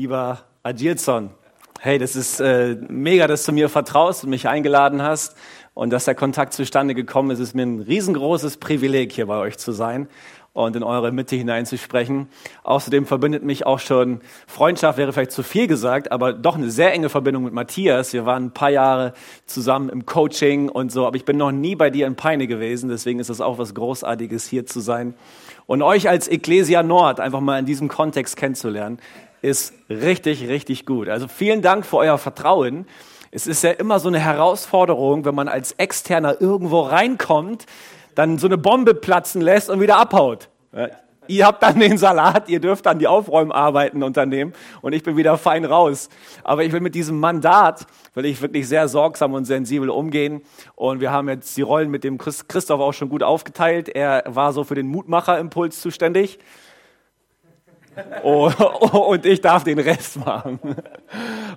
Lieber Agilson, hey, das ist äh, mega, dass du mir vertraust und mich eingeladen hast und dass der Kontakt zustande gekommen ist. Es ist mir ein riesengroßes Privileg, hier bei euch zu sein und in eure Mitte hineinzusprechen. Außerdem verbindet mich auch schon Freundschaft, wäre vielleicht zu viel gesagt, aber doch eine sehr enge Verbindung mit Matthias. Wir waren ein paar Jahre zusammen im Coaching und so, aber ich bin noch nie bei dir in Peine gewesen, deswegen ist es auch was Großartiges, hier zu sein. Und euch als Ecclesia Nord einfach mal in diesem Kontext kennenzulernen ist richtig, richtig gut. Also vielen Dank für euer Vertrauen. Es ist ja immer so eine Herausforderung, wenn man als Externer irgendwo reinkommt, dann so eine Bombe platzen lässt und wieder abhaut. Ihr habt dann den Salat, ihr dürft dann die Aufräumarbeiten unternehmen und ich bin wieder fein raus. Aber ich will mit diesem Mandat, will ich wirklich sehr sorgsam und sensibel umgehen. Und wir haben jetzt die Rollen mit dem Christoph auch schon gut aufgeteilt. Er war so für den Mutmacherimpuls zuständig. Oh, und ich darf den Rest machen.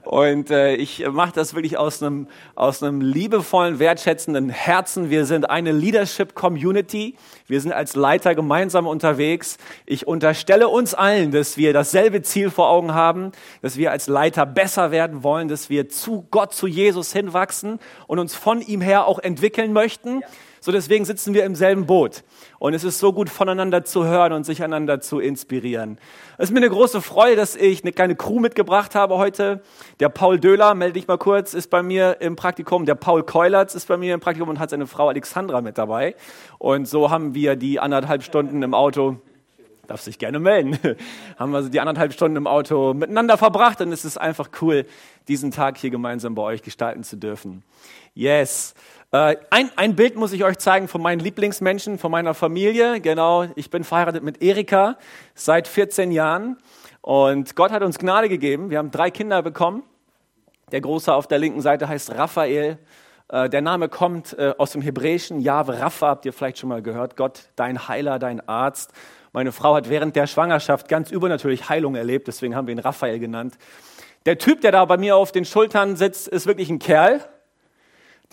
Und äh, ich mache das wirklich aus einem, aus einem liebevollen, wertschätzenden Herzen. Wir sind eine Leadership Community. Wir sind als Leiter gemeinsam unterwegs. Ich unterstelle uns allen, dass wir dasselbe Ziel vor Augen haben, dass wir als Leiter besser werden wollen, dass wir zu Gott, zu Jesus hinwachsen und uns von ihm her auch entwickeln möchten. Ja so deswegen sitzen wir im selben Boot. Und es ist so gut voneinander zu hören und sich einander zu inspirieren. Es ist mir eine große Freude, dass ich eine kleine Crew mitgebracht habe heute. Der Paul Döhler, melde dich mal kurz, ist bei mir im Praktikum. Der Paul Keulertz ist bei mir im Praktikum und hat seine Frau Alexandra mit dabei. Und so haben wir die anderthalb Stunden im Auto darf sich gerne melden. Haben wir also die anderthalb Stunden im Auto miteinander verbracht und es ist einfach cool, diesen Tag hier gemeinsam bei euch gestalten zu dürfen. Yes. Äh, ein, ein Bild muss ich euch zeigen von meinen Lieblingsmenschen, von meiner Familie. Genau, ich bin verheiratet mit Erika seit 14 Jahren und Gott hat uns Gnade gegeben. Wir haben drei Kinder bekommen. Der Große auf der linken Seite heißt Raphael. Äh, der Name kommt äh, aus dem Hebräischen. Jahwe Rapha, habt ihr vielleicht schon mal gehört. Gott, dein Heiler, dein Arzt. Meine Frau hat während der Schwangerschaft ganz übernatürlich Heilung erlebt, deswegen haben wir ihn Raphael genannt. Der Typ, der da bei mir auf den Schultern sitzt, ist wirklich ein Kerl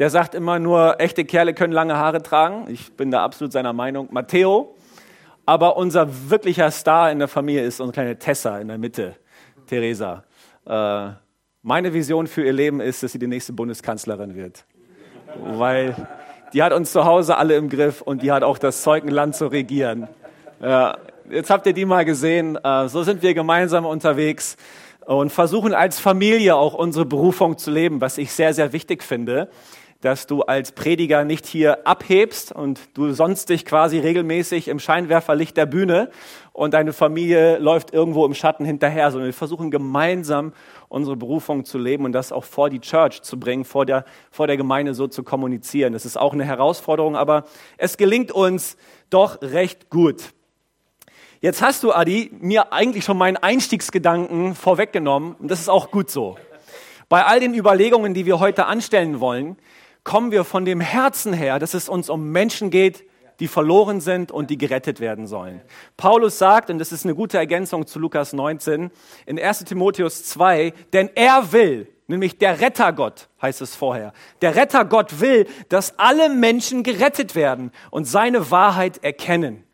der sagt immer nur, echte Kerle können lange Haare tragen. Ich bin da absolut seiner Meinung. Matteo. Aber unser wirklicher Star in der Familie ist unsere kleine Tessa in der Mitte, Theresa. Äh, meine Vision für ihr Leben ist, dass sie die nächste Bundeskanzlerin wird. Weil die hat uns zu Hause alle im Griff und die hat auch das Zeug, ein Land zu regieren. Ja, jetzt habt ihr die mal gesehen. Äh, so sind wir gemeinsam unterwegs und versuchen als Familie auch unsere Berufung zu leben, was ich sehr, sehr wichtig finde dass du als Prediger nicht hier abhebst und du sonst dich quasi regelmäßig im Scheinwerferlicht der Bühne und deine Familie läuft irgendwo im Schatten hinterher, sondern wir versuchen gemeinsam unsere Berufung zu leben und das auch vor die Church zu bringen, vor der, vor der Gemeinde so zu kommunizieren. Das ist auch eine Herausforderung, aber es gelingt uns doch recht gut. Jetzt hast du, Adi, mir eigentlich schon meinen Einstiegsgedanken vorweggenommen und das ist auch gut so. Bei all den Überlegungen, die wir heute anstellen wollen, kommen wir von dem Herzen her, dass es uns um Menschen geht, die verloren sind und die gerettet werden sollen. Paulus sagt, und das ist eine gute Ergänzung zu Lukas 19, in 1 Timotheus 2, denn er will, nämlich der Rettergott, heißt es vorher, der Rettergott will, dass alle Menschen gerettet werden und seine Wahrheit erkennen.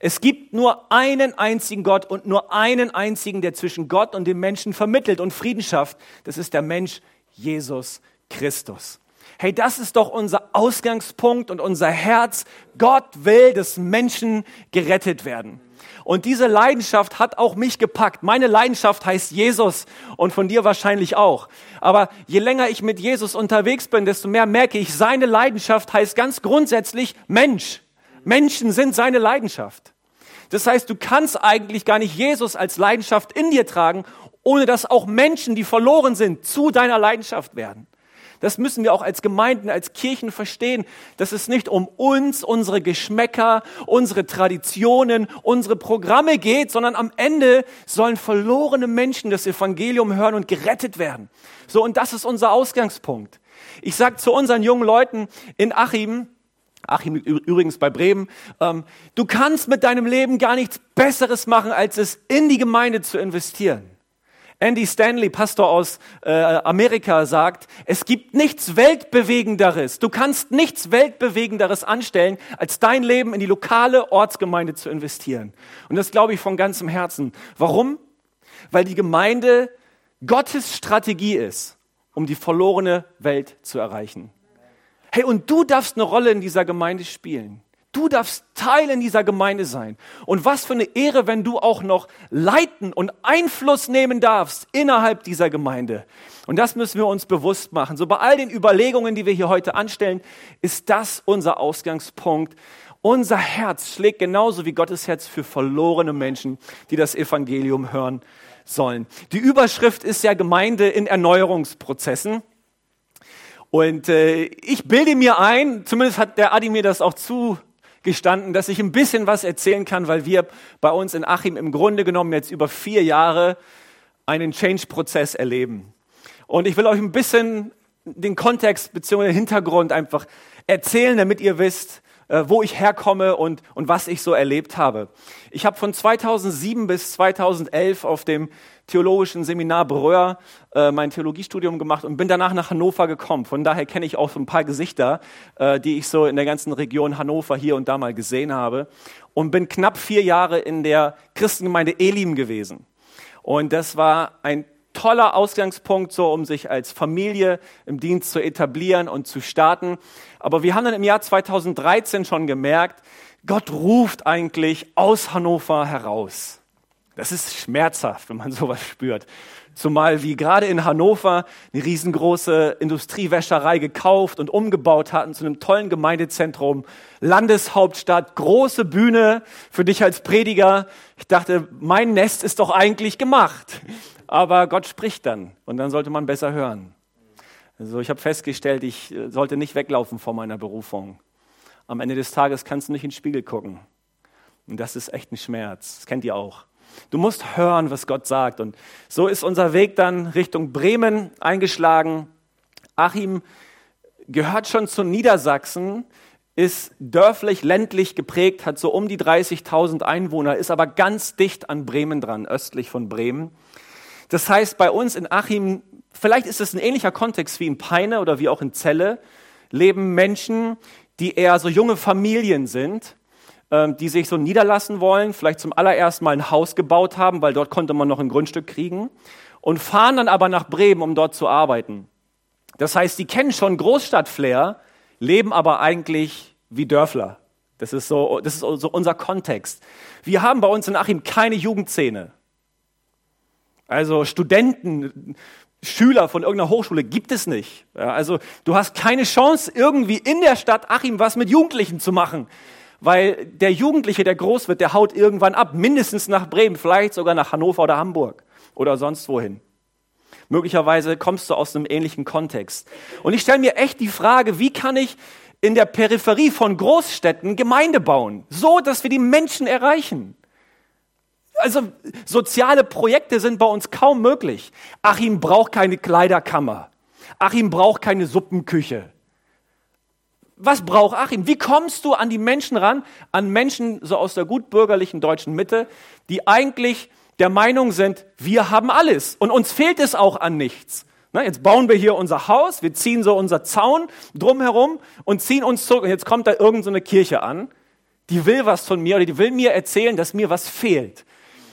Es gibt nur einen einzigen Gott und nur einen einzigen, der zwischen Gott und dem Menschen vermittelt und Frieden schafft. Das ist der Mensch Jesus Christus. Hey, das ist doch unser Ausgangspunkt und unser Herz. Gott will, dass Menschen gerettet werden. Und diese Leidenschaft hat auch mich gepackt. Meine Leidenschaft heißt Jesus und von dir wahrscheinlich auch. Aber je länger ich mit Jesus unterwegs bin, desto mehr merke ich, seine Leidenschaft heißt ganz grundsätzlich Mensch. Menschen sind seine Leidenschaft. Das heißt, du kannst eigentlich gar nicht Jesus als Leidenschaft in dir tragen, ohne dass auch Menschen, die verloren sind, zu deiner Leidenschaft werden. Das müssen wir auch als Gemeinden, als Kirchen verstehen, dass es nicht um uns, unsere Geschmäcker, unsere Traditionen, unsere Programme geht, sondern am Ende sollen verlorene Menschen das Evangelium hören und gerettet werden. So, und das ist unser Ausgangspunkt. Ich sage zu unseren jungen Leuten in Achim, Achim übrigens bei Bremen, ähm, du kannst mit deinem Leben gar nichts Besseres machen, als es in die Gemeinde zu investieren. Andy Stanley, Pastor aus äh, Amerika, sagt, es gibt nichts Weltbewegenderes. Du kannst nichts Weltbewegenderes anstellen, als dein Leben in die lokale Ortsgemeinde zu investieren. Und das glaube ich von ganzem Herzen. Warum? weil die Gemeinde Gottes Strategie ist, um die verlorene Welt zu erreichen. Hey, und du darfst eine Rolle in dieser Gemeinde spielen. Du darfst Teil in dieser Gemeinde sein. Und was für eine Ehre, wenn du auch noch leiten und Einfluss nehmen darfst innerhalb dieser Gemeinde. Und das müssen wir uns bewusst machen. So bei all den Überlegungen, die wir hier heute anstellen, ist das unser Ausgangspunkt. Unser Herz schlägt genauso wie Gottes Herz für verlorene Menschen, die das Evangelium hören sollen. Die Überschrift ist ja Gemeinde in Erneuerungsprozessen. Und äh, ich bilde mir ein, zumindest hat der Adi mir das auch zugestanden, dass ich ein bisschen was erzählen kann, weil wir bei uns in Achim im Grunde genommen jetzt über vier Jahre einen Change-Prozess erleben. Und ich will euch ein bisschen den Kontext bzw. den Hintergrund einfach erzählen, damit ihr wisst, wo ich herkomme und, und was ich so erlebt habe. Ich habe von 2007 bis 2011 auf dem theologischen Seminar Bröhr äh, mein Theologiestudium gemacht und bin danach nach Hannover gekommen. Von daher kenne ich auch so ein paar Gesichter, äh, die ich so in der ganzen Region Hannover hier und da mal gesehen habe. Und bin knapp vier Jahre in der Christengemeinde Elim gewesen. Und das war ein toller Ausgangspunkt, so um sich als Familie im Dienst zu etablieren und zu starten. Aber wir haben dann im Jahr 2013 schon gemerkt, Gott ruft eigentlich aus Hannover heraus. Das ist schmerzhaft, wenn man sowas spürt. Zumal wir gerade in Hannover eine riesengroße Industriewäscherei gekauft und umgebaut hatten zu einem tollen Gemeindezentrum, Landeshauptstadt, große Bühne für dich als Prediger. Ich dachte, mein Nest ist doch eigentlich gemacht aber Gott spricht dann und dann sollte man besser hören. Also ich habe festgestellt, ich äh, sollte nicht weglaufen vor meiner Berufung. Am Ende des Tages kannst du nicht in den Spiegel gucken. Und das ist echt ein Schmerz. Das kennt ihr auch. Du musst hören, was Gott sagt. Und so ist unser Weg dann Richtung Bremen eingeschlagen. Achim gehört schon zu Niedersachsen, ist dörflich, ländlich geprägt, hat so um die 30.000 Einwohner, ist aber ganz dicht an Bremen dran, östlich von Bremen. Das heißt, bei uns in Achim, vielleicht ist es ein ähnlicher Kontext wie in Peine oder wie auch in Celle, leben Menschen, die eher so junge Familien sind, ähm, die sich so niederlassen wollen, vielleicht zum allerersten Mal ein Haus gebaut haben, weil dort konnte man noch ein Grundstück kriegen und fahren dann aber nach Bremen, um dort zu arbeiten. Das heißt, die kennen schon Großstadtflair, leben aber eigentlich wie Dörfler. Das ist so, das ist so unser Kontext. Wir haben bei uns in Achim keine Jugendszene. Also Studenten, Schüler von irgendeiner Hochschule gibt es nicht. Ja, also du hast keine Chance, irgendwie in der Stadt Achim was mit Jugendlichen zu machen. Weil der Jugendliche, der groß wird, der haut irgendwann ab, mindestens nach Bremen, vielleicht sogar nach Hannover oder Hamburg oder sonst wohin. Möglicherweise kommst du aus einem ähnlichen Kontext. Und ich stelle mir echt die Frage, wie kann ich in der Peripherie von Großstädten Gemeinde bauen, so dass wir die Menschen erreichen? Also soziale Projekte sind bei uns kaum möglich. Achim braucht keine Kleiderkammer. Achim braucht keine Suppenküche. Was braucht Achim? Wie kommst du an die Menschen ran? An Menschen so aus der gutbürgerlichen deutschen Mitte, die eigentlich der Meinung sind, wir haben alles und uns fehlt es auch an nichts. Na, jetzt bauen wir hier unser Haus, wir ziehen so unser Zaun drumherum und ziehen uns zurück. Und jetzt kommt da irgendeine so Kirche an, die will was von mir oder die will mir erzählen, dass mir was fehlt.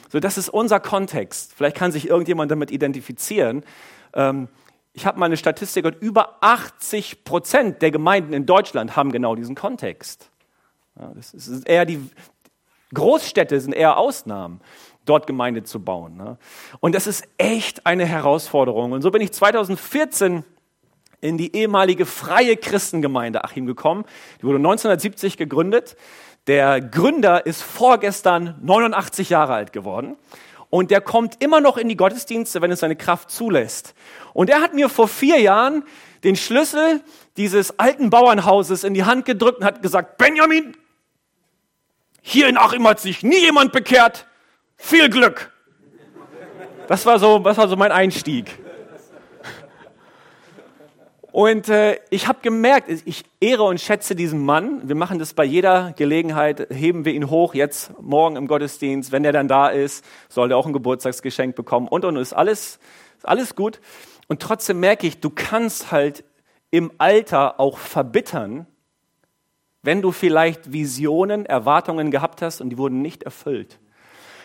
So, das ist unser Kontext. Vielleicht kann sich irgendjemand damit identifizieren. Ähm, ich habe mal eine Statistik und über 80 Prozent der Gemeinden in Deutschland haben genau diesen Kontext. Ja, das ist eher die Großstädte sind eher Ausnahmen, dort Gemeinde zu bauen. Ne? Und das ist echt eine Herausforderung. Und so bin ich 2014 in die ehemalige freie Christengemeinde Achim gekommen. Die wurde 1970 gegründet. Der Gründer ist vorgestern 89 Jahre alt geworden und der kommt immer noch in die Gottesdienste, wenn es seine Kraft zulässt. Und er hat mir vor vier Jahren den Schlüssel dieses alten Bauernhauses in die Hand gedrückt und hat gesagt, Benjamin, hier in Achim hat sich nie jemand bekehrt. Viel Glück. Das war so, das war so mein Einstieg. Und äh, ich habe gemerkt, ich ehre und schätze diesen Mann. Wir machen das bei jeder Gelegenheit, heben wir ihn hoch, jetzt morgen im Gottesdienst. Wenn er dann da ist, soll er auch ein Geburtstagsgeschenk bekommen und und ist alles, ist alles gut. Und trotzdem merke ich, du kannst halt im Alter auch verbittern, wenn du vielleicht Visionen, Erwartungen gehabt hast und die wurden nicht erfüllt.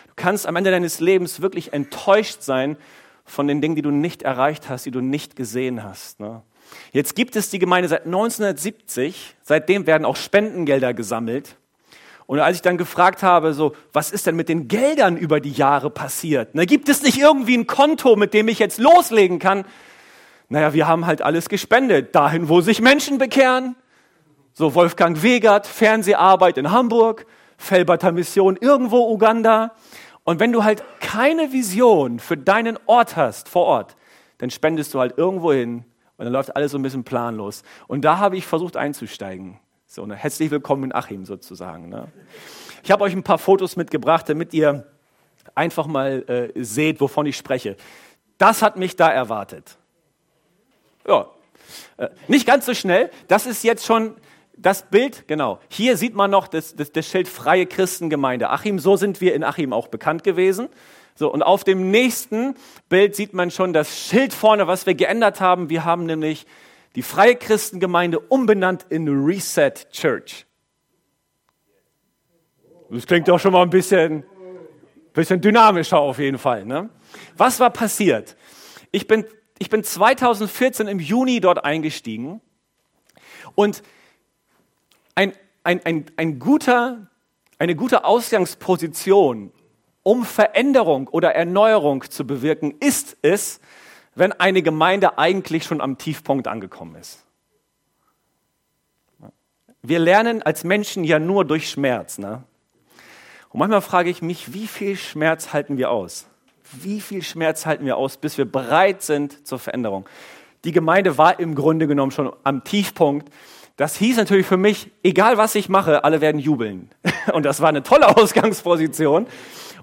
Du kannst am Ende deines Lebens wirklich enttäuscht sein von den Dingen, die du nicht erreicht hast, die du nicht gesehen hast. Ne? Jetzt gibt es die Gemeinde seit 1970. Seitdem werden auch Spendengelder gesammelt. Und als ich dann gefragt habe, so, was ist denn mit den Geldern über die Jahre passiert? Ne, gibt es nicht irgendwie ein Konto, mit dem ich jetzt loslegen kann? Naja, wir haben halt alles gespendet. Dahin, wo sich Menschen bekehren. So Wolfgang Wegert, Fernseharbeit in Hamburg, Felberter Mission irgendwo Uganda. Und wenn du halt keine Vision für deinen Ort hast vor Ort, dann spendest du halt irgendwo hin und dann läuft alles so ein bisschen planlos. Und da habe ich versucht einzusteigen. So, ne? Herzlich willkommen in Achim sozusagen. Ne? Ich habe euch ein paar Fotos mitgebracht, damit ihr einfach mal äh, seht, wovon ich spreche. Das hat mich da erwartet. Ja, äh, nicht ganz so schnell. Das ist jetzt schon das Bild, genau. Hier sieht man noch das, das, das Schild Freie Christengemeinde Achim. So sind wir in Achim auch bekannt gewesen. So, und auf dem nächsten Bild sieht man schon das Schild vorne, was wir geändert haben. Wir haben nämlich die Freie Christengemeinde umbenannt in Reset Church. Das klingt doch schon mal ein bisschen, bisschen dynamischer auf jeden Fall. Ne? Was war passiert? Ich bin, ich bin 2014 im Juni dort eingestiegen und ein, ein, ein, ein guter, eine gute Ausgangsposition, um Veränderung oder Erneuerung zu bewirken, ist es, wenn eine Gemeinde eigentlich schon am Tiefpunkt angekommen ist. Wir lernen als Menschen ja nur durch Schmerz. Ne? Und manchmal frage ich mich, wie viel Schmerz halten wir aus? Wie viel Schmerz halten wir aus, bis wir bereit sind zur Veränderung? Die Gemeinde war im Grunde genommen schon am Tiefpunkt. Das hieß natürlich für mich, egal was ich mache, alle werden jubeln. Und das war eine tolle Ausgangsposition.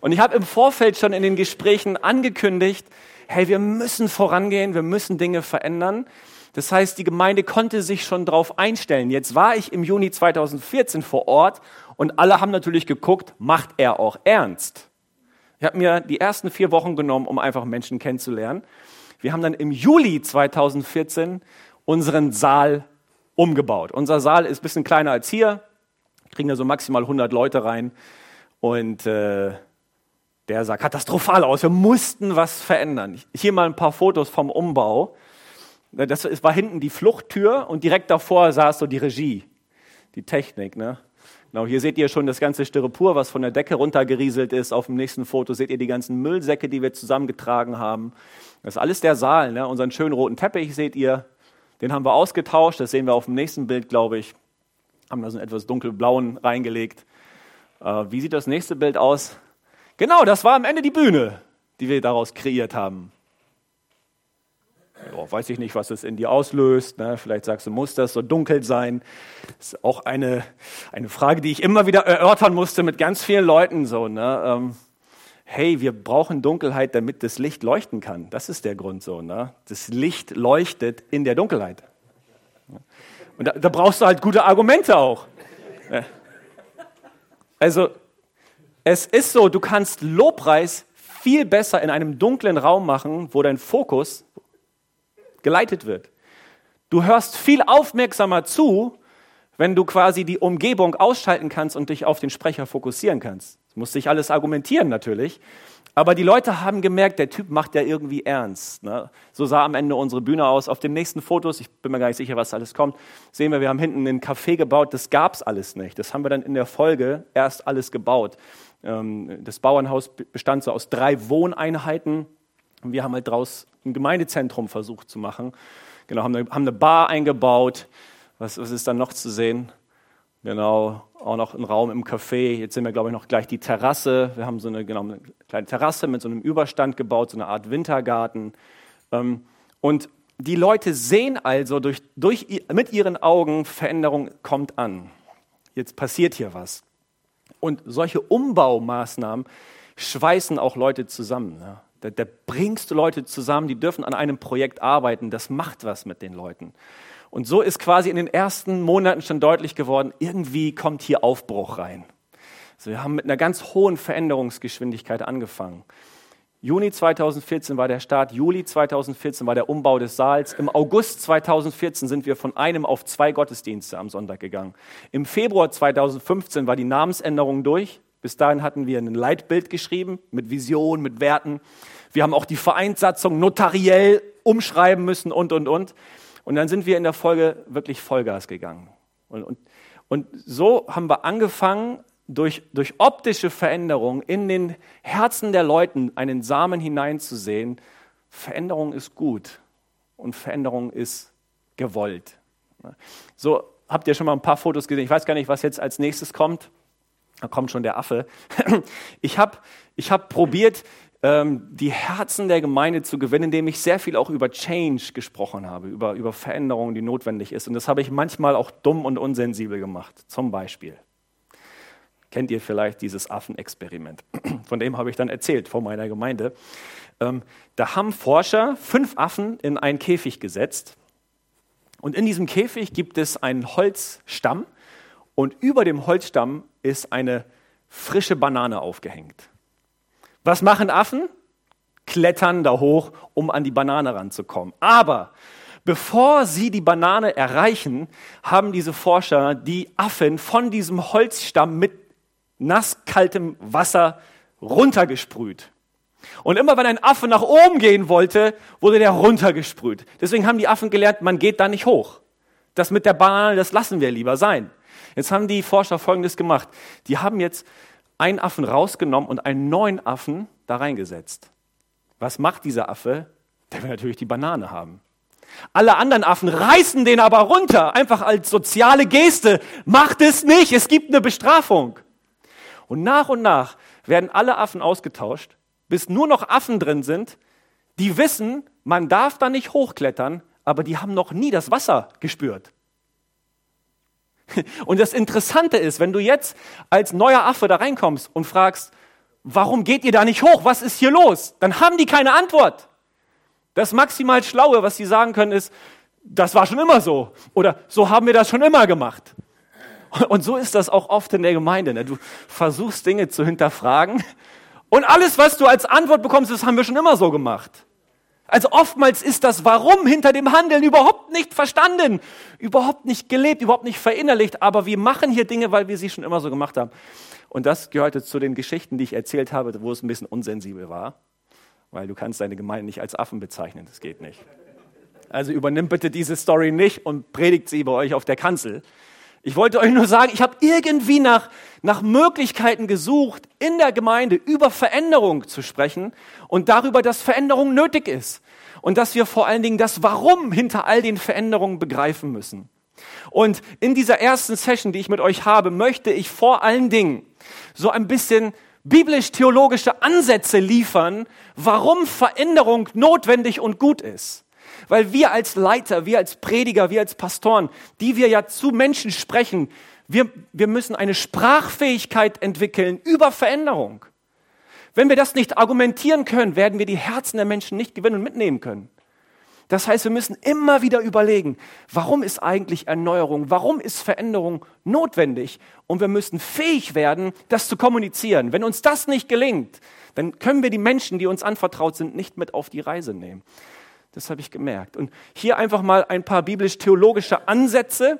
Und ich habe im Vorfeld schon in den Gesprächen angekündigt, hey, wir müssen vorangehen, wir müssen Dinge verändern. Das heißt, die Gemeinde konnte sich schon darauf einstellen. Jetzt war ich im Juni 2014 vor Ort und alle haben natürlich geguckt, macht er auch ernst? Ich habe mir die ersten vier Wochen genommen, um einfach Menschen kennenzulernen. Wir haben dann im Juli 2014 unseren Saal umgebaut. Unser Saal ist ein bisschen kleiner als hier, kriegen da so maximal 100 Leute rein und äh, der sah katastrophal aus. Wir mussten was verändern. Hier mal ein paar Fotos vom Umbau. Das war hinten die Fluchttür und direkt davor saß so die Regie, die Technik. Ne? Genau, hier seht ihr schon das ganze Styropor, was von der Decke runtergerieselt ist. Auf dem nächsten Foto seht ihr die ganzen Müllsäcke, die wir zusammengetragen haben. Das ist alles der Saal. Ne? Unseren schönen roten Teppich seht ihr. Den haben wir ausgetauscht. Das sehen wir auf dem nächsten Bild, glaube ich. Haben da so einen etwas dunkelblauen reingelegt. Äh, wie sieht das nächste Bild aus? Genau, das war am Ende die Bühne, die wir daraus kreiert haben. Ja, weiß ich nicht, was es in dir auslöst. Ne? Vielleicht sagst du, muss das so dunkel sein? Das ist auch eine, eine Frage, die ich immer wieder erörtern musste mit ganz vielen Leuten. So, ne? Ähm, hey, wir brauchen Dunkelheit, damit das Licht leuchten kann. Das ist der Grund so. Ne? Das Licht leuchtet in der Dunkelheit. Und da, da brauchst du halt gute Argumente auch. Also es ist so, du kannst Lobpreis viel besser in einem dunklen Raum machen, wo dein Fokus geleitet wird. Du hörst viel aufmerksamer zu, wenn du quasi die Umgebung ausschalten kannst und dich auf den Sprecher fokussieren kannst. Das muss sich alles argumentieren natürlich, aber die Leute haben gemerkt, der Typ macht ja irgendwie ernst. Ne? So sah am Ende unsere Bühne aus. Auf den nächsten Fotos, ich bin mir gar nicht sicher, was alles kommt, sehen wir, wir haben hinten einen Café gebaut. Das gab es alles nicht. Das haben wir dann in der Folge erst alles gebaut. Ähm, das Bauernhaus bestand so aus drei Wohneinheiten. Und wir haben halt daraus ein Gemeindezentrum versucht zu machen. Genau, haben eine, haben eine Bar eingebaut. Was, was ist dann noch zu sehen? Genau, auch noch ein Raum im Café. Jetzt sehen wir, glaube ich, noch gleich die Terrasse. Wir haben so eine, genau, eine kleine Terrasse mit so einem Überstand gebaut, so eine Art Wintergarten. Ähm, und die Leute sehen also durch, durch, mit ihren Augen, Veränderung kommt an. Jetzt passiert hier was. Und solche Umbaumaßnahmen schweißen auch Leute zusammen. Ne? Da, da bringst du Leute zusammen, die dürfen an einem Projekt arbeiten. Das macht was mit den Leuten. Und so ist quasi in den ersten Monaten schon deutlich geworden, irgendwie kommt hier Aufbruch rein. Also wir haben mit einer ganz hohen Veränderungsgeschwindigkeit angefangen. Juni 2014 war der Start, Juli 2014 war der Umbau des Saals. Im August 2014 sind wir von einem auf zwei Gottesdienste am Sonntag gegangen. Im Februar 2015 war die Namensänderung durch. Bis dahin hatten wir ein Leitbild geschrieben mit Vision, mit Werten. Wir haben auch die Vereinssatzung notariell umschreiben müssen und, und, und. Und dann sind wir in der Folge wirklich Vollgas gegangen. Und, und, und so haben wir angefangen, durch, durch optische Veränderung in den Herzen der Leuten einen Samen hineinzusehen. Veränderung ist gut und Veränderung ist gewollt. So habt ihr schon mal ein paar Fotos gesehen. Ich weiß gar nicht, was jetzt als nächstes kommt. Da kommt schon der Affe. Ich habe ich hab probiert, ähm, die Herzen der Gemeinde zu gewinnen, indem ich sehr viel auch über Change gesprochen habe, über, über Veränderung, die notwendig ist. Und das habe ich manchmal auch dumm und unsensibel gemacht. Zum Beispiel. Kennt ihr vielleicht dieses Affenexperiment? Von dem habe ich dann erzählt vor meiner Gemeinde. Ähm, da haben Forscher fünf Affen in einen Käfig gesetzt. Und in diesem Käfig gibt es einen Holzstamm. Und über dem Holzstamm ist eine frische Banane aufgehängt. Was machen Affen? Klettern da hoch, um an die Banane ranzukommen. Aber bevor sie die Banane erreichen, haben diese Forscher die Affen von diesem Holzstamm mit nasskaltem Wasser runtergesprüht. Und immer wenn ein Affe nach oben gehen wollte, wurde der runtergesprüht. Deswegen haben die Affen gelernt, man geht da nicht hoch. Das mit der Banane, das lassen wir lieber sein. Jetzt haben die Forscher Folgendes gemacht. Die haben jetzt einen Affen rausgenommen und einen neuen Affen da reingesetzt. Was macht dieser Affe? Der will natürlich die Banane haben. Alle anderen Affen reißen den aber runter, einfach als soziale Geste. Macht es nicht, es gibt eine Bestrafung. Und nach und nach werden alle Affen ausgetauscht, bis nur noch Affen drin sind, die wissen, man darf da nicht hochklettern, aber die haben noch nie das Wasser gespürt. Und das Interessante ist, wenn du jetzt als neuer Affe da reinkommst und fragst, warum geht ihr da nicht hoch? Was ist hier los? Dann haben die keine Antwort. Das maximal Schlaue, was sie sagen können, ist, das war schon immer so. Oder so haben wir das schon immer gemacht. Und so ist das auch oft in der Gemeinde. Ne? Du versuchst Dinge zu hinterfragen und alles, was du als Antwort bekommst, das haben wir schon immer so gemacht. Also oftmals ist das Warum hinter dem Handeln überhaupt nicht verstanden, überhaupt nicht gelebt, überhaupt nicht verinnerlicht, aber wir machen hier Dinge, weil wir sie schon immer so gemacht haben. Und das gehörte zu den Geschichten, die ich erzählt habe, wo es ein bisschen unsensibel war, weil du kannst deine Gemeinde nicht als Affen bezeichnen, das geht nicht. Also übernimm bitte diese Story nicht und predigt sie bei euch auf der Kanzel. Ich wollte euch nur sagen, ich habe irgendwie nach, nach Möglichkeiten gesucht, in der Gemeinde über Veränderung zu sprechen und darüber, dass Veränderung nötig ist und dass wir vor allen Dingen das Warum hinter all den Veränderungen begreifen müssen. Und in dieser ersten Session, die ich mit euch habe, möchte ich vor allen Dingen so ein bisschen biblisch-theologische Ansätze liefern, warum Veränderung notwendig und gut ist. Weil wir als Leiter, wir als Prediger, wir als Pastoren, die wir ja zu Menschen sprechen, wir, wir müssen eine Sprachfähigkeit entwickeln über Veränderung. Wenn wir das nicht argumentieren können, werden wir die Herzen der Menschen nicht gewinnen und mitnehmen können. Das heißt, wir müssen immer wieder überlegen, warum ist eigentlich Erneuerung, warum ist Veränderung notwendig? Und wir müssen fähig werden, das zu kommunizieren. Wenn uns das nicht gelingt, dann können wir die Menschen, die uns anvertraut sind, nicht mit auf die Reise nehmen. Das habe ich gemerkt. Und hier einfach mal ein paar biblisch-theologische Ansätze,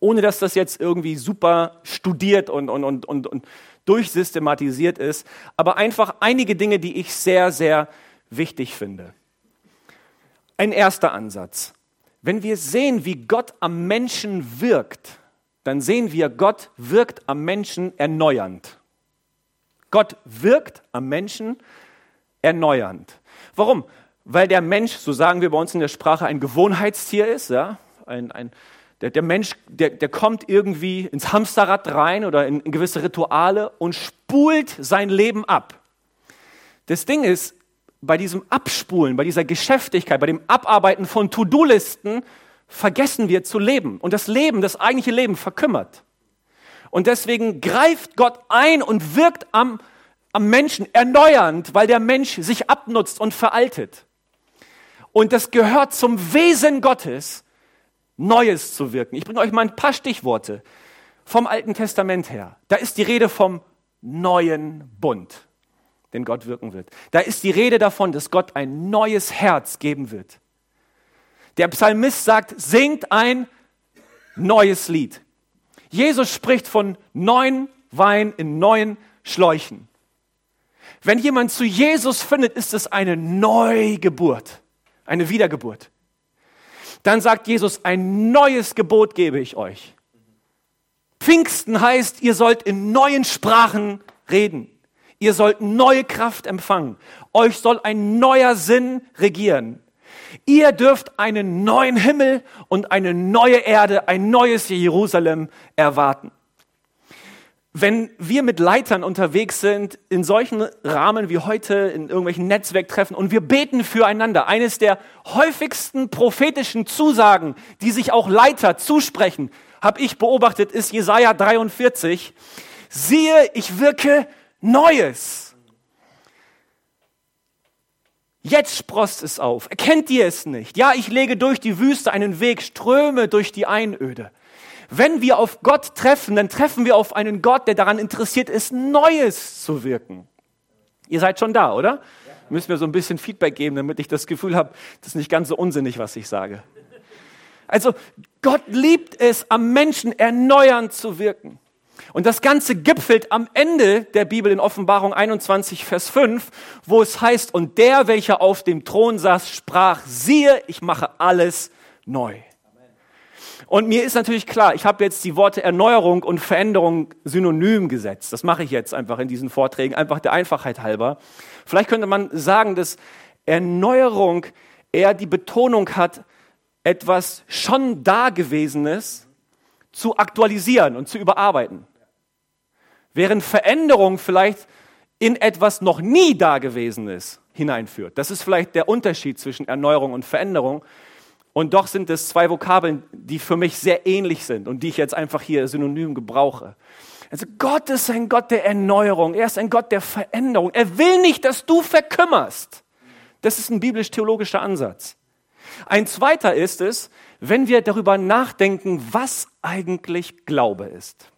ohne dass das jetzt irgendwie super studiert und, und, und, und, und durchsystematisiert ist, aber einfach einige Dinge, die ich sehr, sehr wichtig finde. Ein erster Ansatz. Wenn wir sehen, wie Gott am Menschen wirkt, dann sehen wir, Gott wirkt am Menschen erneuernd. Gott wirkt am Menschen erneuernd. Warum? Weil der Mensch, so sagen wir bei uns in der Sprache, ein Gewohnheitstier ist. Ja? Ein, ein, der, der Mensch, der, der kommt irgendwie ins Hamsterrad rein oder in, in gewisse Rituale und spult sein Leben ab. Das Ding ist, bei diesem Abspulen, bei dieser Geschäftigkeit, bei dem Abarbeiten von To-Do-Listen vergessen wir zu leben. Und das Leben, das eigentliche Leben verkümmert. Und deswegen greift Gott ein und wirkt am, am Menschen erneuernd, weil der Mensch sich abnutzt und veraltet. Und das gehört zum Wesen Gottes, Neues zu wirken. Ich bringe euch mal ein paar Stichworte vom Alten Testament her. Da ist die Rede vom neuen Bund, den Gott wirken wird. Da ist die Rede davon, dass Gott ein neues Herz geben wird. Der Psalmist sagt, singt ein neues Lied. Jesus spricht von neuen Wein in neuen Schläuchen. Wenn jemand zu Jesus findet, ist es eine Neugeburt, eine Wiedergeburt. Dann sagt Jesus, ein neues Gebot gebe ich euch. Pfingsten heißt, ihr sollt in neuen Sprachen reden. Ihr sollt neue Kraft empfangen. Euch soll ein neuer Sinn regieren. Ihr dürft einen neuen Himmel und eine neue Erde, ein neues Jerusalem erwarten. Wenn wir mit Leitern unterwegs sind, in solchen Rahmen wie heute, in irgendwelchen Netzwerktreffen und wir beten füreinander, eines der häufigsten prophetischen Zusagen, die sich auch Leiter zusprechen, habe ich beobachtet, ist Jesaja 43. Siehe, ich wirke Neues. Jetzt sprost es auf. Erkennt ihr es nicht? Ja, ich lege durch die Wüste einen Weg, Ströme durch die Einöde. Wenn wir auf Gott treffen, dann treffen wir auf einen Gott, der daran interessiert ist, Neues zu wirken. Ihr seid schon da, oder? Müssen wir so ein bisschen Feedback geben, damit ich das Gefühl habe, das ist nicht ganz so unsinnig, was ich sage. Also Gott liebt es, am Menschen erneuernd zu wirken. Und das Ganze gipfelt am Ende der Bibel in Offenbarung 21, Vers 5, wo es heißt, und der, welcher auf dem Thron saß, sprach, siehe, ich mache alles neu. Und mir ist natürlich klar, ich habe jetzt die Worte Erneuerung und Veränderung synonym gesetzt. Das mache ich jetzt einfach in diesen Vorträgen, einfach der Einfachheit halber. Vielleicht könnte man sagen, dass Erneuerung eher die Betonung hat, etwas schon Dagewesenes zu aktualisieren und zu überarbeiten. Während Veränderung vielleicht in etwas noch nie Dagewesenes hineinführt. Das ist vielleicht der Unterschied zwischen Erneuerung und Veränderung. Und doch sind es zwei Vokabeln, die für mich sehr ähnlich sind und die ich jetzt einfach hier synonym gebrauche. Also Gott ist ein Gott der Erneuerung. Er ist ein Gott der Veränderung. Er will nicht, dass du verkümmerst. Das ist ein biblisch-theologischer Ansatz. Ein zweiter ist es, wenn wir darüber nachdenken, was eigentlich Glaube ist.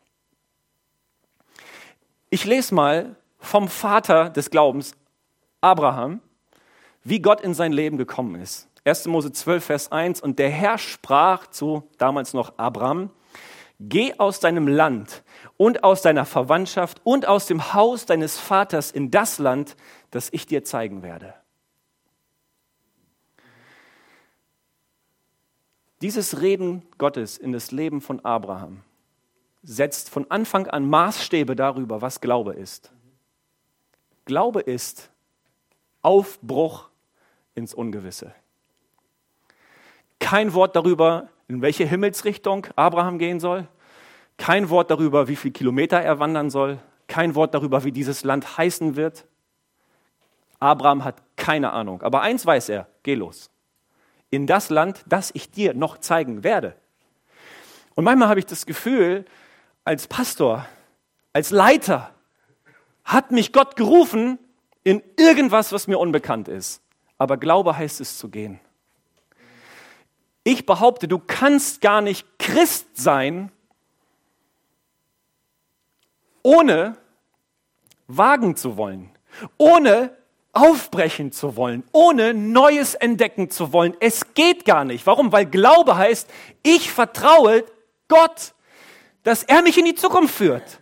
Ich lese mal vom Vater des Glaubens, Abraham, wie Gott in sein Leben gekommen ist. 1. Mose 12, Vers 1. Und der Herr sprach zu damals noch Abraham, geh aus deinem Land und aus deiner Verwandtschaft und aus dem Haus deines Vaters in das Land, das ich dir zeigen werde. Dieses Reden Gottes in das Leben von Abraham setzt von Anfang an Maßstäbe darüber, was Glaube ist. Glaube ist Aufbruch ins Ungewisse. Kein Wort darüber, in welche Himmelsrichtung Abraham gehen soll. Kein Wort darüber, wie viele Kilometer er wandern soll. Kein Wort darüber, wie dieses Land heißen wird. Abraham hat keine Ahnung. Aber eins weiß er, geh los. In das Land, das ich dir noch zeigen werde. Und manchmal habe ich das Gefühl, als Pastor, als Leiter, hat mich Gott gerufen in irgendwas, was mir unbekannt ist. Aber Glaube heißt es zu gehen. Ich behaupte, du kannst gar nicht Christ sein, ohne wagen zu wollen, ohne aufbrechen zu wollen, ohne Neues entdecken zu wollen. Es geht gar nicht. Warum? Weil Glaube heißt, ich vertraue Gott, dass er mich in die Zukunft führt.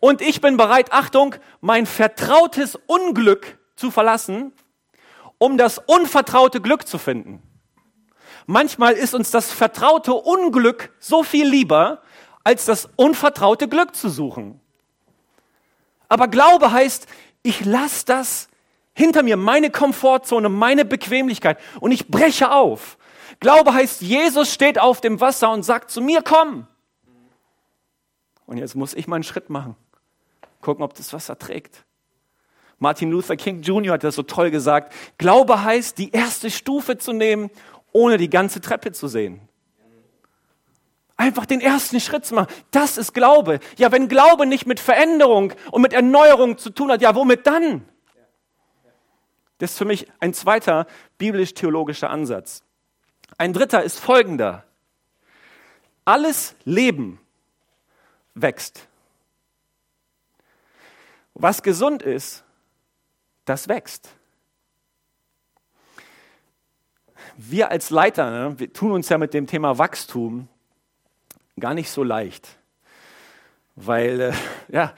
Und ich bin bereit, Achtung, mein vertrautes Unglück zu verlassen, um das unvertraute Glück zu finden. Manchmal ist uns das vertraute Unglück so viel lieber, als das unvertraute Glück zu suchen. Aber Glaube heißt, ich lasse das hinter mir, meine Komfortzone, meine Bequemlichkeit und ich breche auf. Glaube heißt, Jesus steht auf dem Wasser und sagt zu mir, komm. Und jetzt muss ich mal einen Schritt machen. Gucken, ob das Wasser trägt. Martin Luther King Jr. hat das so toll gesagt. Glaube heißt, die erste Stufe zu nehmen ohne die ganze Treppe zu sehen. Einfach den ersten Schritt zu machen. Das ist Glaube. Ja, wenn Glaube nicht mit Veränderung und mit Erneuerung zu tun hat, ja, womit dann? Das ist für mich ein zweiter biblisch-theologischer Ansatz. Ein dritter ist folgender. Alles Leben wächst. Was gesund ist, das wächst wir als Leiter, ne, wir tun uns ja mit dem Thema Wachstum gar nicht so leicht. Weil äh, ja,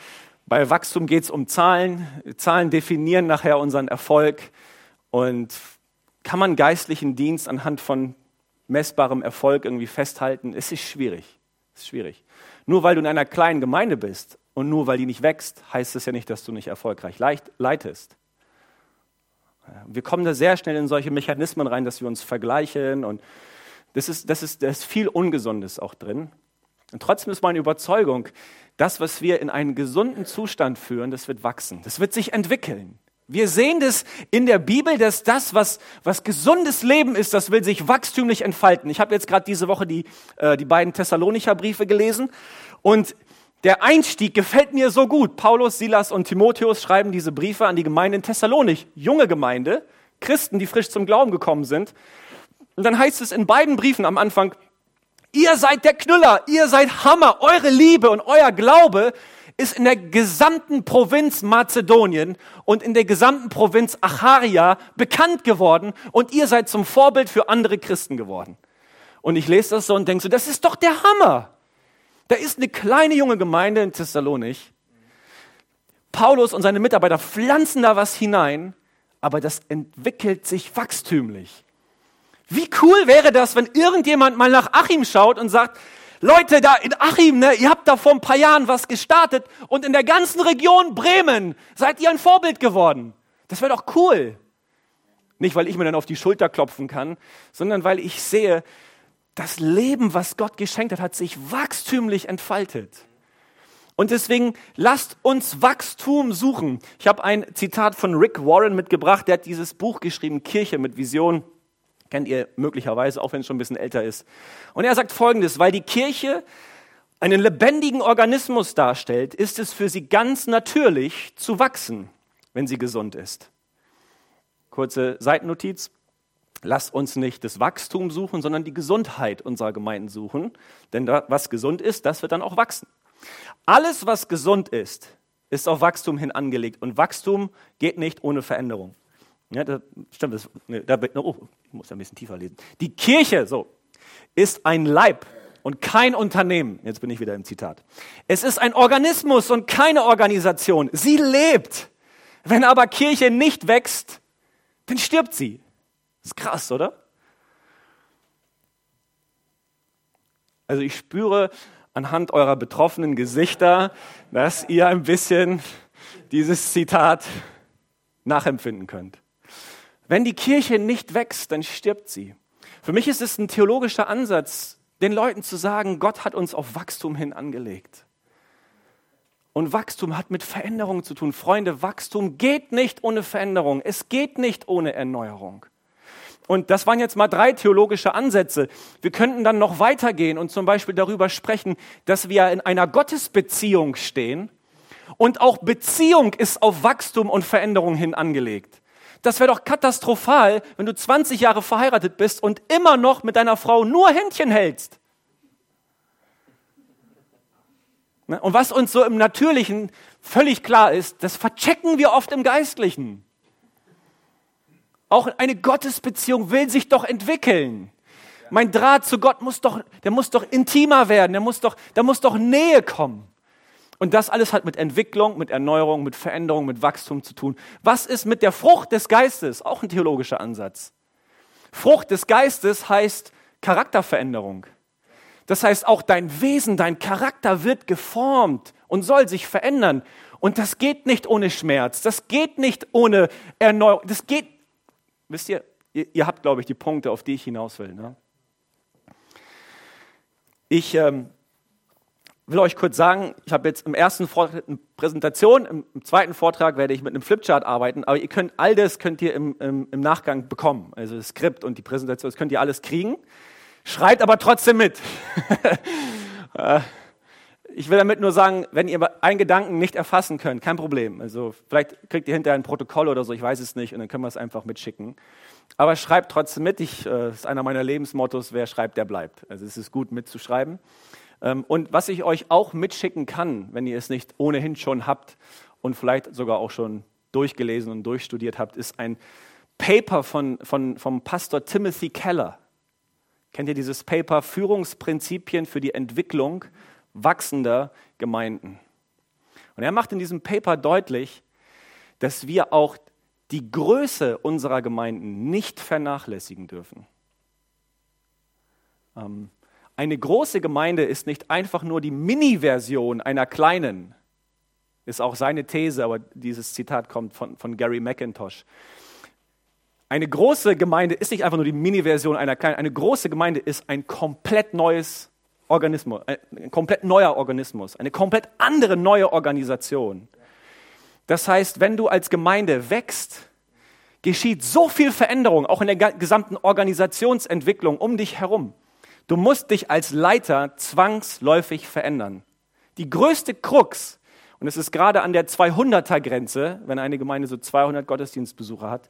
bei Wachstum geht es um Zahlen. Zahlen definieren nachher unseren Erfolg. Und kann man geistlichen Dienst anhand von messbarem Erfolg irgendwie festhalten? Es ist schwierig. Es ist schwierig. Nur weil du in einer kleinen Gemeinde bist und nur weil die nicht wächst, heißt es ja nicht, dass du nicht erfolgreich leitest. Wir kommen da sehr schnell in solche Mechanismen rein, dass wir uns vergleichen und das ist, das ist, da ist viel Ungesundes auch drin. Und trotzdem ist meine Überzeugung, das, was wir in einen gesunden Zustand führen, das wird wachsen, das wird sich entwickeln. Wir sehen das in der Bibel, dass das, was, was gesundes Leben ist, das will sich wachstümlich entfalten. Ich habe jetzt gerade diese Woche die, äh, die beiden Thessalonicher Briefe gelesen und der Einstieg gefällt mir so gut. Paulus, Silas und Timotheus schreiben diese Briefe an die Gemeinde in Thessalonich, junge Gemeinde, Christen, die frisch zum Glauben gekommen sind. Und dann heißt es in beiden Briefen am Anfang, ihr seid der Knüller, ihr seid Hammer, eure Liebe und euer Glaube ist in der gesamten Provinz Mazedonien und in der gesamten Provinz Acharia bekannt geworden und ihr seid zum Vorbild für andere Christen geworden. Und ich lese das so und denke so, das ist doch der Hammer. Da ist eine kleine junge Gemeinde in Thessalonich. Paulus und seine Mitarbeiter pflanzen da was hinein, aber das entwickelt sich wachstümlich. Wie cool wäre das, wenn irgendjemand mal nach Achim schaut und sagt, Leute, da in Achim, ne, ihr habt da vor ein paar Jahren was gestartet und in der ganzen Region Bremen seid ihr ein Vorbild geworden. Das wäre doch cool. Nicht, weil ich mir dann auf die Schulter klopfen kann, sondern weil ich sehe, das Leben, was Gott geschenkt hat, hat sich wachstümlich entfaltet. Und deswegen lasst uns Wachstum suchen. Ich habe ein Zitat von Rick Warren mitgebracht, der hat dieses Buch geschrieben, Kirche mit Vision. Kennt ihr möglicherweise, auch wenn es schon ein bisschen älter ist. Und er sagt Folgendes, weil die Kirche einen lebendigen Organismus darstellt, ist es für sie ganz natürlich zu wachsen, wenn sie gesund ist. Kurze Seitennotiz. Lass uns nicht das Wachstum suchen, sondern die Gesundheit unserer Gemeinden suchen. Denn da, was gesund ist, das wird dann auch wachsen. Alles, was gesund ist, ist auf Wachstum hin angelegt. Und Wachstum geht nicht ohne Veränderung. Ja, das, stimmt, das, da, oh, ich muss ja ein bisschen tiefer lesen. Die Kirche, so, ist ein Leib und kein Unternehmen. Jetzt bin ich wieder im Zitat. Es ist ein Organismus und keine Organisation. Sie lebt. Wenn aber Kirche nicht wächst, dann stirbt sie. Ist krass, oder? Also ich spüre anhand eurer betroffenen Gesichter, dass ihr ein bisschen dieses Zitat nachempfinden könnt. Wenn die Kirche nicht wächst, dann stirbt sie. Für mich ist es ein theologischer Ansatz, den Leuten zu sagen, Gott hat uns auf Wachstum hin angelegt. Und Wachstum hat mit Veränderung zu tun. Freunde, Wachstum geht nicht ohne Veränderung. Es geht nicht ohne Erneuerung. Und das waren jetzt mal drei theologische Ansätze. Wir könnten dann noch weitergehen und zum Beispiel darüber sprechen, dass wir in einer Gottesbeziehung stehen. Und auch Beziehung ist auf Wachstum und Veränderung hin angelegt. Das wäre doch katastrophal, wenn du 20 Jahre verheiratet bist und immer noch mit deiner Frau nur Händchen hältst. Ne? Und was uns so im Natürlichen völlig klar ist, das verchecken wir oft im Geistlichen. Auch eine Gottesbeziehung will sich doch entwickeln. Mein Draht zu Gott muss doch, der muss doch intimer werden, der muss doch, da muss doch Nähe kommen. Und das alles hat mit Entwicklung, mit Erneuerung, mit Veränderung, mit Wachstum zu tun. Was ist mit der Frucht des Geistes? Auch ein theologischer Ansatz. Frucht des Geistes heißt Charakterveränderung. Das heißt, auch dein Wesen, dein Charakter wird geformt und soll sich verändern. Und das geht nicht ohne Schmerz, das geht nicht ohne Erneuerung, das geht wisst ihr, ihr, ihr habt, glaube ich, die Punkte, auf die ich hinaus will. Ne? Ich ähm, will euch kurz sagen, ich habe jetzt im ersten Vortrag eine Präsentation, im, im, zweiten Vortrag werde ich mit einem Flipchart arbeiten, aber ihr könnt all das könnt ihr im, im, im Nachgang bekommen. Also das Skript und die Präsentation, das könnt ihr alles kriegen. Schreibt aber trotzdem mit. Ich will damit nur sagen, wenn ihr einen Gedanken nicht erfassen könnt, kein Problem. Also vielleicht kriegt ihr hinterher ein Protokoll oder so, ich weiß es nicht, und dann können wir es einfach mitschicken. Aber schreibt trotzdem mit. Ich, äh, das ist einer meiner Lebensmottos, wer schreibt, der bleibt. Also es ist gut mitzuschreiben. Ähm, und was ich euch auch mitschicken kann, wenn ihr es nicht ohnehin schon habt und vielleicht sogar auch schon durchgelesen und durchstudiert habt, ist ein Paper von, von, vom Pastor Timothy Keller. Kennt ihr dieses Paper Führungsprinzipien für die Entwicklung wachsender Gemeinden. Und er macht in diesem Paper deutlich, dass wir auch die Größe unserer Gemeinden nicht vernachlässigen dürfen. Ähm, eine große Gemeinde ist nicht einfach nur die Mini-Version einer kleinen. Ist auch seine These, aber dieses Zitat kommt von, von Gary McIntosh. Eine große Gemeinde ist nicht einfach nur die Mini-Version einer kleinen. Eine große Gemeinde ist ein komplett neues Organismus, ein komplett neuer Organismus, eine komplett andere neue Organisation. Das heißt, wenn du als Gemeinde wächst, geschieht so viel Veränderung, auch in der gesamten Organisationsentwicklung um dich herum. Du musst dich als Leiter zwangsläufig verändern. Die größte Krux, und es ist gerade an der 200er Grenze, wenn eine Gemeinde so 200 Gottesdienstbesucher hat,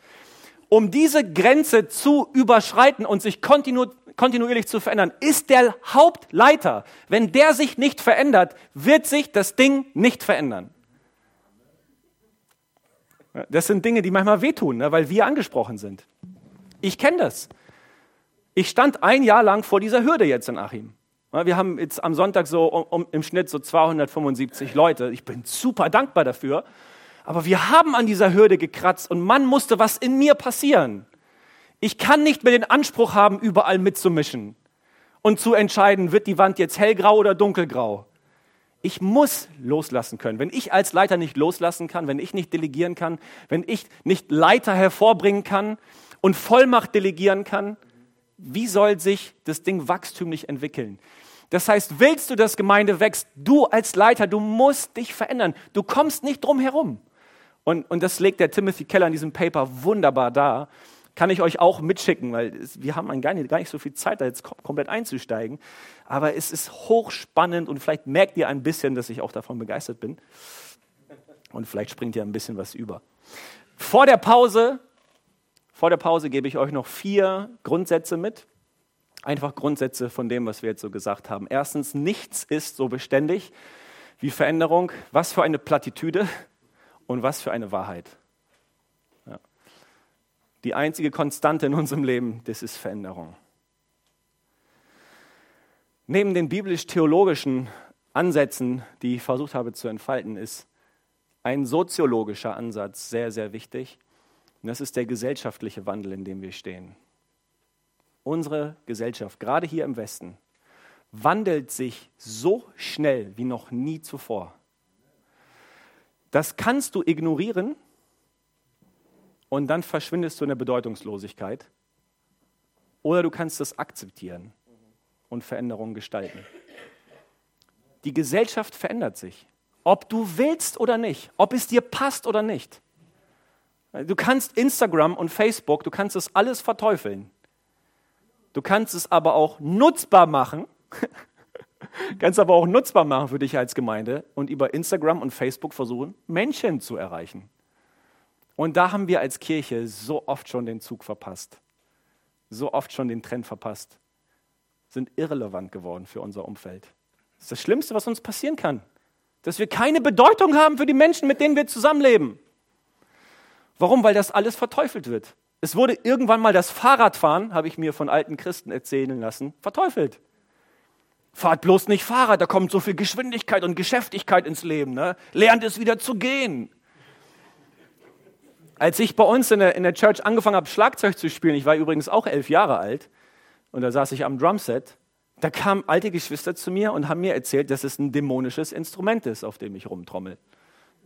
um diese Grenze zu überschreiten und sich kontinu kontinuierlich zu verändern, ist der Hauptleiter. Wenn der sich nicht verändert, wird sich das Ding nicht verändern. Das sind Dinge, die manchmal wehtun, ne, weil wir angesprochen sind. Ich kenne das. Ich stand ein Jahr lang vor dieser Hürde jetzt in Achim. Wir haben jetzt am Sonntag so um, um, im Schnitt so 275 Leute. Ich bin super dankbar dafür. Aber wir haben an dieser Hürde gekratzt und man musste was in mir passieren. Ich kann nicht mehr den Anspruch haben, überall mitzumischen und zu entscheiden, wird die Wand jetzt hellgrau oder dunkelgrau. Ich muss loslassen können. Wenn ich als Leiter nicht loslassen kann, wenn ich nicht delegieren kann, wenn ich nicht Leiter hervorbringen kann und Vollmacht delegieren kann, wie soll sich das Ding wachstümlich entwickeln? Das heißt, willst du, dass Gemeinde wächst, du als Leiter, du musst dich verändern. Du kommst nicht drum herum. Und, und das legt der Timothy Keller in diesem Paper wunderbar dar. Kann ich euch auch mitschicken, weil wir haben gar nicht, gar nicht so viel Zeit, da jetzt komplett einzusteigen. Aber es ist hochspannend und vielleicht merkt ihr ein bisschen, dass ich auch davon begeistert bin. Und vielleicht springt ihr ein bisschen was über. Vor der Pause vor der Pause gebe ich euch noch vier Grundsätze mit. Einfach Grundsätze von dem, was wir jetzt so gesagt haben. Erstens, nichts ist so beständig wie Veränderung. Was für eine Plattitüde und was für eine Wahrheit. Ja. Die einzige Konstante in unserem Leben, das ist Veränderung. Neben den biblisch-theologischen Ansätzen, die ich versucht habe zu entfalten, ist ein soziologischer Ansatz sehr, sehr wichtig. Und das ist der gesellschaftliche Wandel, in dem wir stehen. Unsere Gesellschaft, gerade hier im Westen, wandelt sich so schnell wie noch nie zuvor. Das kannst du ignorieren und dann verschwindest du in der Bedeutungslosigkeit. Oder du kannst es akzeptieren und Veränderungen gestalten. Die Gesellschaft verändert sich, ob du willst oder nicht, ob es dir passt oder nicht. Du kannst Instagram und Facebook, du kannst es alles verteufeln. Du kannst es aber auch nutzbar machen. kannst aber auch nutzbar machen für dich als Gemeinde und über Instagram und Facebook versuchen, Menschen zu erreichen. Und da haben wir als Kirche so oft schon den Zug verpasst. So oft schon den Trend verpasst. Sind irrelevant geworden für unser Umfeld. Das ist das Schlimmste, was uns passieren kann. Dass wir keine Bedeutung haben für die Menschen, mit denen wir zusammenleben. Warum? Weil das alles verteufelt wird. Es wurde irgendwann mal das Fahrradfahren, habe ich mir von alten Christen erzählen lassen, verteufelt. Fahrt bloß nicht Fahrrad, da kommt so viel Geschwindigkeit und Geschäftigkeit ins Leben. Ne? Lernt es wieder zu gehen. Als ich bei uns in der, in der Church angefangen habe, Schlagzeug zu spielen, ich war übrigens auch elf Jahre alt, und da saß ich am Drumset, da kamen alte Geschwister zu mir und haben mir erzählt, dass es ein dämonisches Instrument ist, auf dem ich rumtrommel.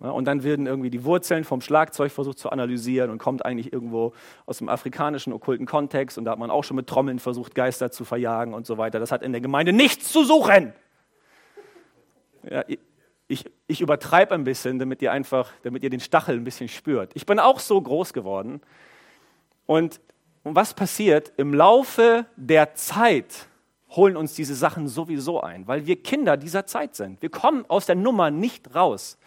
Und dann werden irgendwie die Wurzeln vom Schlagzeug versucht zu analysieren und kommt eigentlich irgendwo aus dem afrikanischen okkulten Kontext. Und da hat man auch schon mit Trommeln versucht, Geister zu verjagen und so weiter. Das hat in der Gemeinde nichts zu suchen. Ja, ich, ich übertreibe ein bisschen, damit ihr einfach, damit ihr den Stachel ein bisschen spürt. Ich bin auch so groß geworden. Und, und was passiert? Im Laufe der Zeit holen uns diese Sachen sowieso ein, weil wir Kinder dieser Zeit sind. Wir kommen aus der Nummer nicht raus.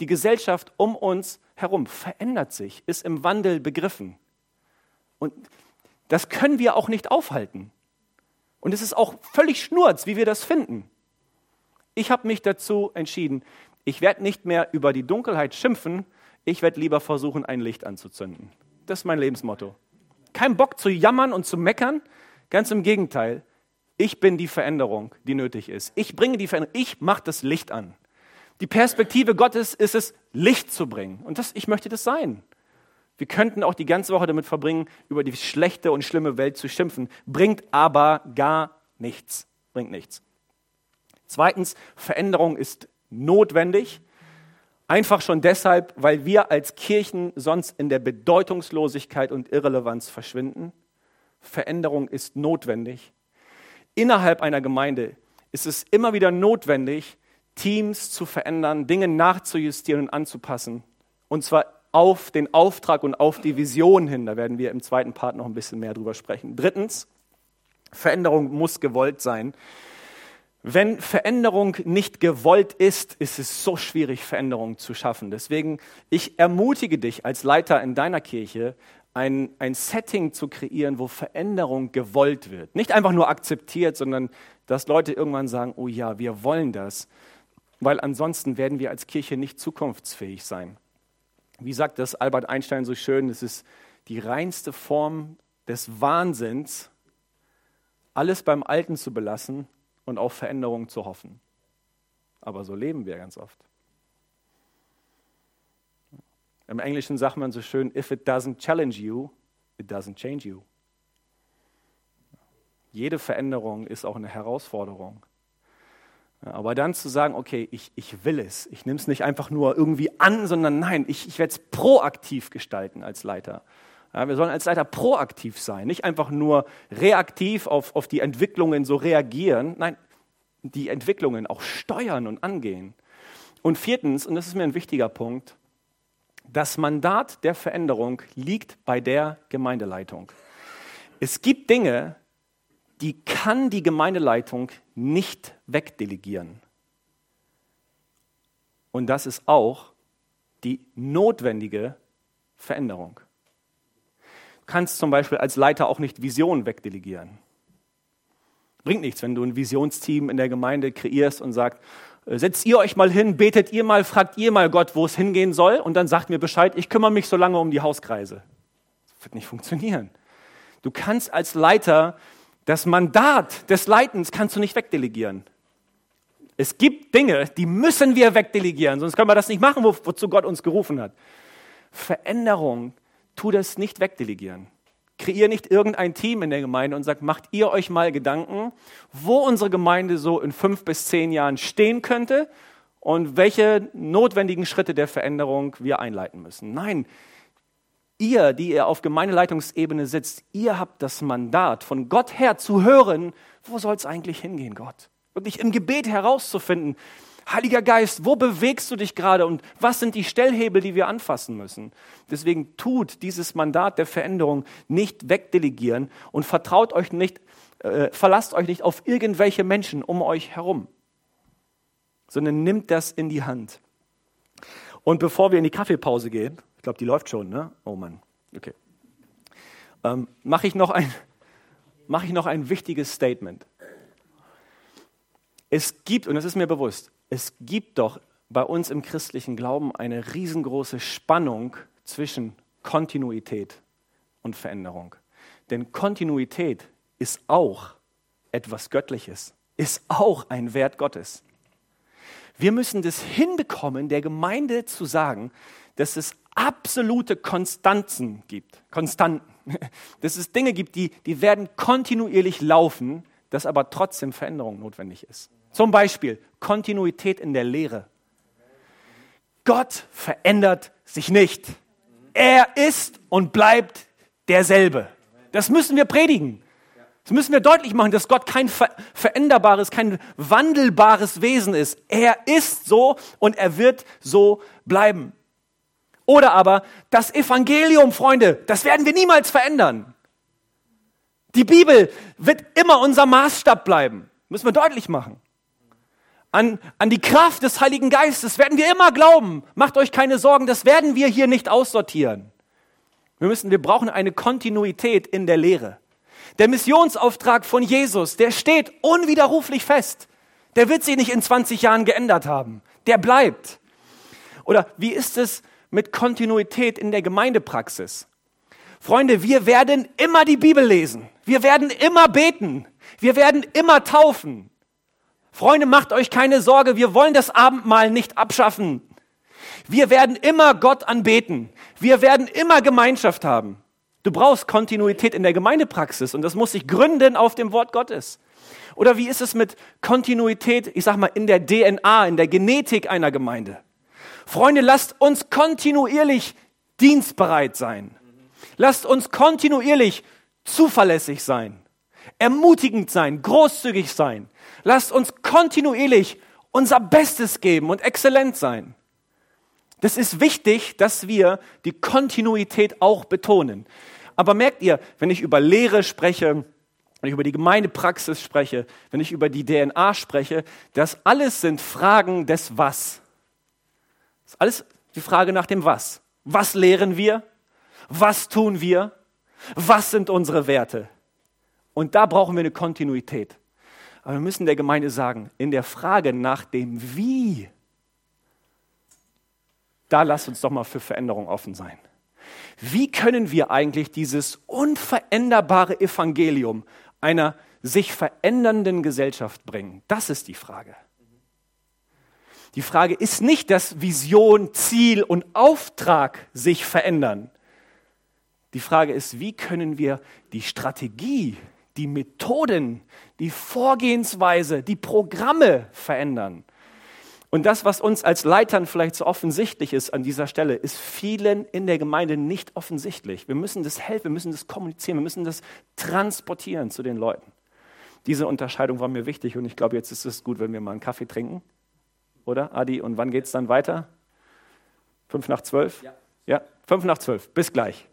Die Gesellschaft um uns herum verändert sich, ist im Wandel begriffen. Und das können wir auch nicht aufhalten. Und es ist auch völlig schnurz, wie wir das finden. Ich habe mich dazu entschieden, ich werde nicht mehr über die Dunkelheit schimpfen, ich werde lieber versuchen, ein Licht anzuzünden. Das ist mein Lebensmotto. Kein Bock zu jammern und zu meckern, ganz im Gegenteil. Ich bin die Veränderung, die nötig ist. Ich bringe die Veränderung. Ich mache das Licht an. Die Perspektive Gottes ist es, Licht zu bringen. Und das, ich möchte das sein. Wir könnten auch die ganze Woche damit verbringen, über die schlechte und schlimme Welt zu schimpfen, bringt aber gar nichts. Bringt nichts. Zweitens, Veränderung ist notwendig. Einfach schon deshalb, weil wir als Kirchen sonst in der Bedeutungslosigkeit und Irrelevanz verschwinden. Veränderung ist notwendig. Innerhalb einer Gemeinde ist es immer wieder notwendig, Teams zu verändern, Dinge nachzujustieren und anzupassen. Und zwar auf den Auftrag und auf die Vision hin. Da werden wir im zweiten Part noch ein bisschen mehr drüber sprechen. Drittens, Veränderung muss gewollt sein. Wenn Veränderung nicht gewollt ist, ist es so schwierig, Veränderung zu schaffen. Deswegen, ich ermutige dich als Leiter in deiner Kirche, ein, ein Setting zu kreieren, wo Veränderung gewollt wird. Nicht einfach nur akzeptiert, sondern dass Leute irgendwann sagen, oh ja, wir wollen das weil ansonsten werden wir als Kirche nicht zukunftsfähig sein. Wie sagt das Albert Einstein so schön, es ist die reinste Form des Wahnsinns, alles beim Alten zu belassen und auf Veränderungen zu hoffen. Aber so leben wir ganz oft. Im Englischen sagt man so schön, if it doesn't challenge you, it doesn't change you. Jede Veränderung ist auch eine Herausforderung. Aber dann zu sagen, okay, ich, ich will es, ich nehme es nicht einfach nur irgendwie an, sondern nein, ich, ich werde es proaktiv gestalten als Leiter. Ja, wir sollen als Leiter proaktiv sein, nicht einfach nur reaktiv auf, auf die Entwicklungen so reagieren, nein, die Entwicklungen auch steuern und angehen. Und viertens, und das ist mir ein wichtiger Punkt, das Mandat der Veränderung liegt bei der Gemeindeleitung. Es gibt Dinge, die kann die Gemeindeleitung nicht wegdelegieren. Und das ist auch die notwendige Veränderung. Du kannst zum Beispiel als Leiter auch nicht Visionen wegdelegieren. Bringt nichts, wenn du ein Visionsteam in der Gemeinde kreierst und sagst, äh, setzt ihr euch mal hin, betet ihr mal, fragt ihr mal Gott, wo es hingehen soll und dann sagt mir Bescheid, ich kümmere mich so lange um die Hauskreise. Das wird nicht funktionieren. Du kannst als Leiter das Mandat des Leitens kannst du nicht wegdelegieren. Es gibt Dinge, die müssen wir wegdelegieren, sonst können wir das nicht machen, wo, wozu Gott uns gerufen hat. Veränderung, tu das nicht wegdelegieren. Kreier nicht irgendein Team in der Gemeinde und sag, macht ihr euch mal Gedanken, wo unsere Gemeinde so in fünf bis zehn Jahren stehen könnte und welche notwendigen Schritte der Veränderung wir einleiten müssen. Nein, Ihr, die ihr auf Gemeindeleitungsebene sitzt, ihr habt das Mandat, von Gott her zu hören, wo soll es eigentlich hingehen, Gott? Wirklich im Gebet herauszufinden, Heiliger Geist, wo bewegst du dich gerade und was sind die Stellhebel, die wir anfassen müssen? Deswegen tut dieses Mandat der Veränderung nicht wegdelegieren und vertraut euch nicht, äh, verlasst euch nicht auf irgendwelche Menschen um euch herum, sondern nimmt das in die Hand. Und bevor wir in die Kaffeepause gehen, glaube, die läuft schon, ne? Oh Mann. Okay. Ähm, Mache ich, mach ich noch ein wichtiges Statement. Es gibt, und das ist mir bewusst, es gibt doch bei uns im christlichen Glauben eine riesengroße Spannung zwischen Kontinuität und Veränderung. Denn Kontinuität ist auch etwas Göttliches, ist auch ein Wert Gottes. Wir müssen das hinbekommen, der Gemeinde zu sagen, dass es absolute Konstanzen gibt. Konstanten. Dass es Dinge gibt, die, die werden kontinuierlich laufen, dass aber trotzdem Veränderung notwendig ist. Zum Beispiel Kontinuität in der Lehre. Gott verändert sich nicht. Er ist und bleibt derselbe. Das müssen wir predigen. Das müssen wir deutlich machen, dass Gott kein veränderbares, kein wandelbares Wesen ist. Er ist so und er wird so bleiben. Oder aber das Evangelium, Freunde, das werden wir niemals verändern. Die Bibel wird immer unser Maßstab bleiben. Müssen wir deutlich machen. An, an die Kraft des Heiligen Geistes werden wir immer glauben. Macht euch keine Sorgen, das werden wir hier nicht aussortieren. Wir müssen, wir brauchen eine Kontinuität in der Lehre. Der Missionsauftrag von Jesus, der steht unwiderruflich fest. Der wird sich nicht in 20 Jahren geändert haben. Der bleibt. Oder wie ist es mit Kontinuität in der Gemeindepraxis. Freunde, wir werden immer die Bibel lesen. Wir werden immer beten. Wir werden immer taufen. Freunde, macht euch keine Sorge, wir wollen das Abendmahl nicht abschaffen. Wir werden immer Gott anbeten. Wir werden immer Gemeinschaft haben. Du brauchst Kontinuität in der Gemeindepraxis und das muss sich gründen auf dem Wort Gottes. Oder wie ist es mit Kontinuität, ich sag mal, in der DNA, in der Genetik einer Gemeinde? Freunde, lasst uns kontinuierlich dienstbereit sein. Lasst uns kontinuierlich zuverlässig sein, ermutigend sein, großzügig sein. Lasst uns kontinuierlich unser Bestes geben und exzellent sein. Das ist wichtig, dass wir die Kontinuität auch betonen. Aber merkt ihr, wenn ich über Lehre spreche, wenn ich über die Gemeindepraxis spreche, wenn ich über die DNA spreche, das alles sind Fragen des Was. Das ist alles die Frage nach dem Was. Was lehren wir? Was tun wir? Was sind unsere Werte? Und da brauchen wir eine Kontinuität. Aber wir müssen der Gemeinde sagen, in der Frage nach dem Wie, da lasst uns doch mal für Veränderung offen sein. Wie können wir eigentlich dieses unveränderbare Evangelium einer sich verändernden Gesellschaft bringen? Das ist die Frage. Die Frage ist nicht, dass Vision, Ziel und Auftrag sich verändern. Die Frage ist, wie können wir die Strategie, die Methoden, die Vorgehensweise, die Programme verändern? Und das, was uns als Leitern vielleicht so offensichtlich ist an dieser Stelle, ist vielen in der Gemeinde nicht offensichtlich. Wir müssen das helfen, wir müssen das kommunizieren, wir müssen das transportieren zu den Leuten. Diese Unterscheidung war mir wichtig und ich glaube, jetzt ist es gut, wenn wir mal einen Kaffee trinken. Oder, Adi? Und wann geht es dann weiter? Fünf nach zwölf? Ja. Ja, fünf nach zwölf. Bis gleich.